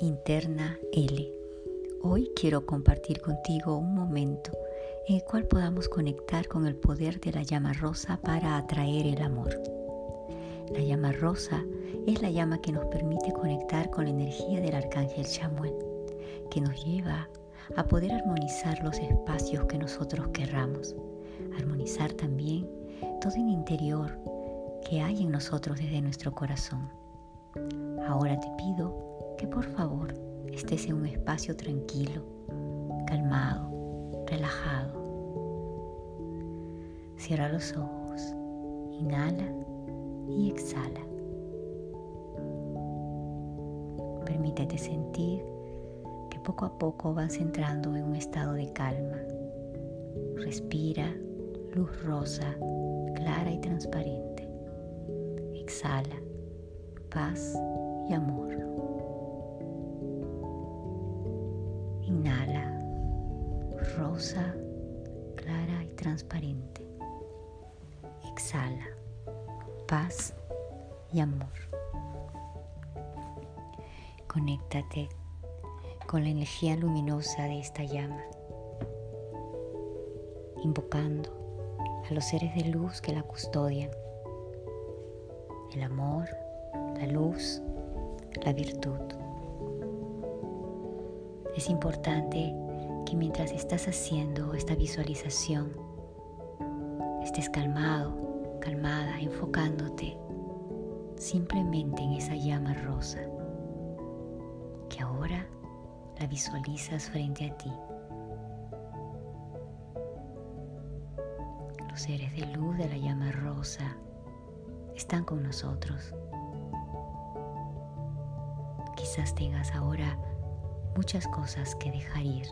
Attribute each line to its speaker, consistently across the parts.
Speaker 1: Interna L. Hoy quiero compartir contigo un momento en el cual podamos conectar con el poder de la llama rosa para atraer el amor. La llama rosa es la llama que nos permite conectar con la energía del arcángel Chamuel, que nos lleva a poder armonizar los espacios que nosotros querramos, armonizar también todo el interior que hay en nosotros desde nuestro corazón. Ahora te pido que por favor estés en un espacio tranquilo, calmado, relajado. Cierra los ojos, inhala y exhala. Permítete sentir que poco a poco vas entrando en un estado de calma. Respira luz rosa, clara y transparente. Exhala paz y amor. Rosa, clara y transparente. Exhala, paz y amor. Conéctate con la energía luminosa de esta llama, invocando a los seres de luz que la custodian, el amor, la luz, la virtud. Es importante que mientras estás haciendo esta visualización, estés calmado, calmada, enfocándote simplemente en esa llama rosa que ahora la visualizas frente a ti. Los seres de luz de la llama rosa están con nosotros Quizás tengas ahora muchas cosas que dejar ir.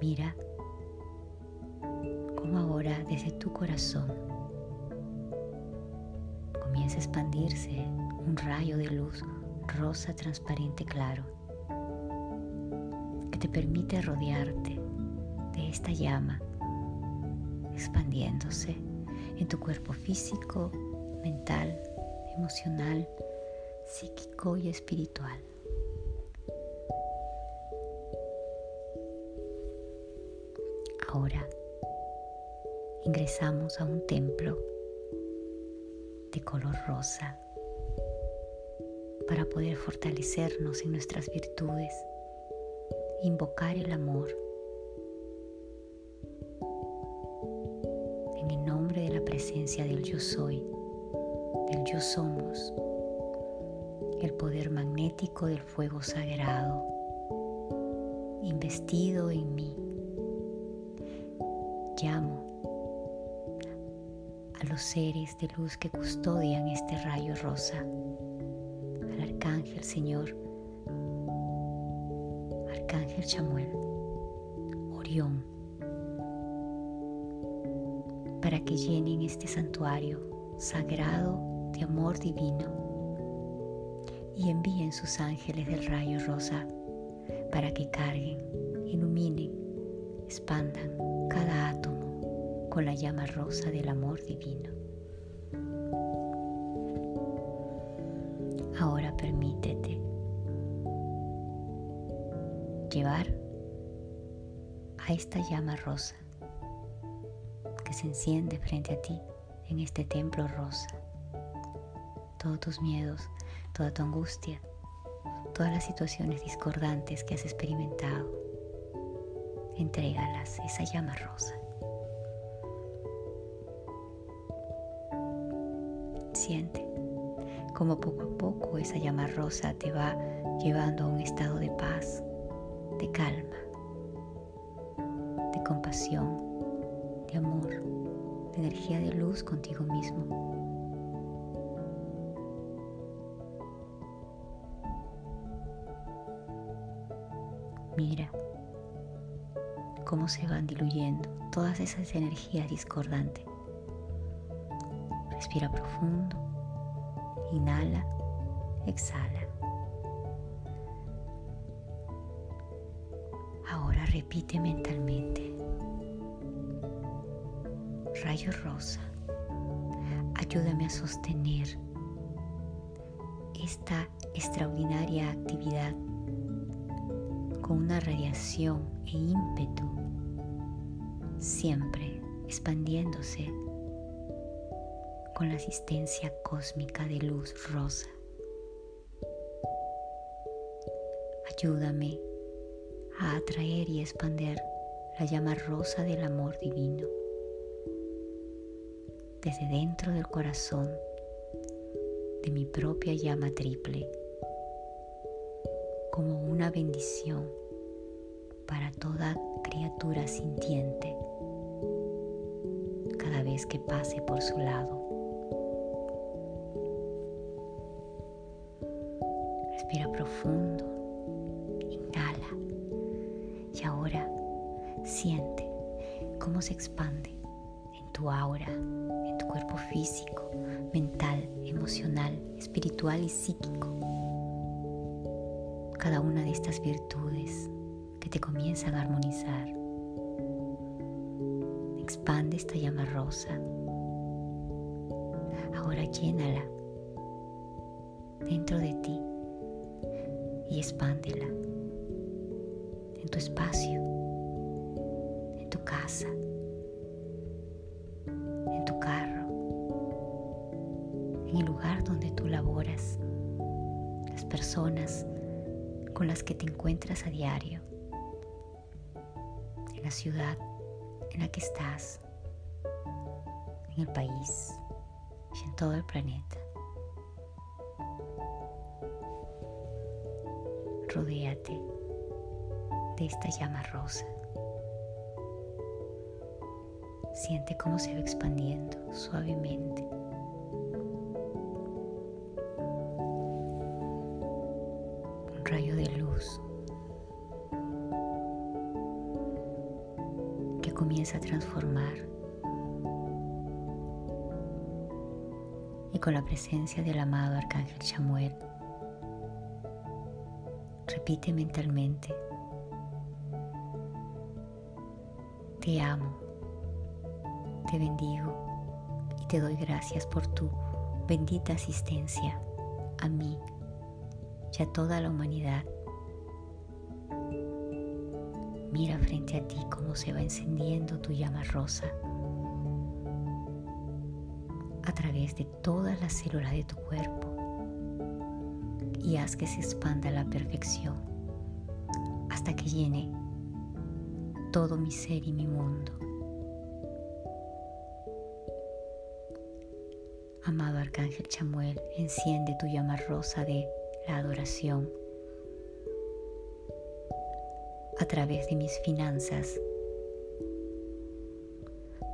Speaker 1: Mira cómo ahora desde tu corazón comienza a expandirse un rayo de luz rosa transparente claro que te permite rodearte de esta llama expandiéndose en tu cuerpo físico, mental, emocional, psíquico y espiritual. Ahora ingresamos a un templo de color rosa para poder fortalecernos en nuestras virtudes, invocar el amor. En el nombre de la presencia del yo soy, del yo somos, el poder magnético del fuego sagrado investido en mí. Llamo a los seres de luz que custodian este rayo rosa, al arcángel Señor, arcángel Chamuel, Orión, para que llenen este santuario sagrado de amor divino. Y envíen sus ángeles del rayo rosa para que carguen, iluminen, expandan cada átomo con la llama rosa del amor divino. Ahora permítete llevar a esta llama rosa que se enciende frente a ti en este templo rosa. Todos tus miedos toda tu angustia, todas las situaciones discordantes que has experimentado. Entrégalas, esa llama rosa. Siente como poco a poco esa llama rosa te va llevando a un estado de paz, de calma, de compasión, de amor, de energía de luz contigo mismo. Mira cómo se van diluyendo todas esas energías discordantes. Respira profundo, inhala, exhala. Ahora repite mentalmente. Rayo rosa, ayúdame a sostener esta extraordinaria actividad con una radiación e ímpetu, siempre expandiéndose con la asistencia cósmica de luz rosa. Ayúdame a atraer y expander la llama rosa del amor divino desde dentro del corazón de mi propia llama triple como una bendición para toda criatura sintiente cada vez que pase por su lado. Respira profundo, inhala y ahora siente cómo se expande en tu aura, en tu cuerpo físico, mental, emocional, espiritual y psíquico. Cada una de estas virtudes que te comienzan a armonizar. Expande esta llama rosa. Ahora llénala dentro de ti y expándela en tu espacio, en tu casa, en tu carro, en el lugar donde tú laboras, las personas con las que te encuentras a diario, en la ciudad en la que estás, en el país y en todo el planeta. Rodéate de esta llama rosa. Siente cómo se va expandiendo suavemente. Un rayo de luz que comienza a transformar y con la presencia del amado Arcángel Chamuel Repite mentalmente, te amo, te bendigo y te doy gracias por tu bendita asistencia a mí y a toda la humanidad. Mira frente a ti cómo se va encendiendo tu llama rosa a través de todas las células de tu cuerpo y haz que se expanda la perfección hasta que llene todo mi ser y mi mundo. Amado Arcángel Chamuel, enciende tu llama rosa de la adoración a través de mis finanzas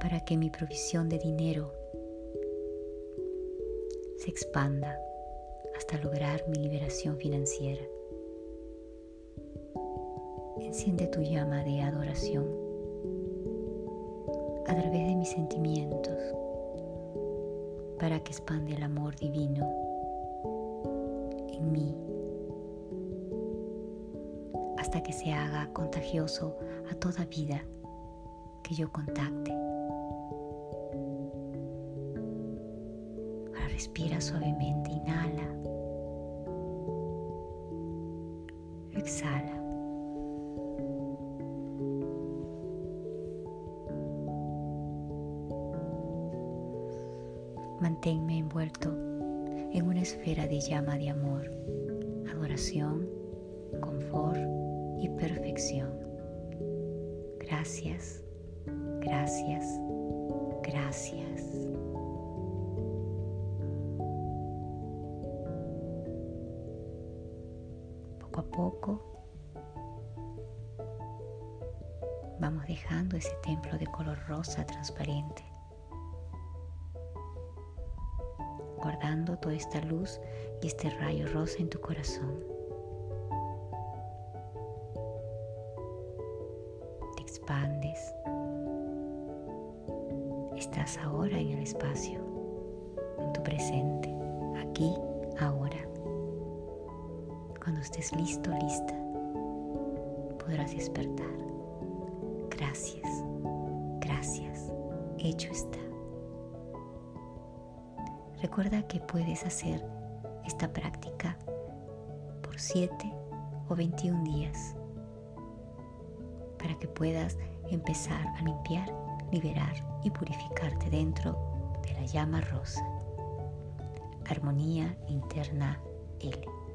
Speaker 1: para que mi provisión de dinero se expanda hasta lograr mi liberación financiera. Enciende tu llama de adoración a través de mis sentimientos para que expande el amor divino en mí hasta que se haga contagioso a toda vida que yo contacte. Ahora respira suavemente, inhala. Manténme envuelto en una esfera de llama de amor, adoración, confort y perfección. Gracias, gracias, gracias. Poco a poco vamos dejando ese templo de color rosa transparente, guardando toda esta luz y este rayo rosa en tu corazón. Te expandes. Estás ahora en el espacio, en tu presente, aquí, ahora. Cuando estés listo, lista, podrás despertar. Gracias, gracias, hecho está. Recuerda que puedes hacer esta práctica por 7 o 21 días para que puedas empezar a limpiar, liberar y purificarte dentro de la llama rosa. Armonía interna L.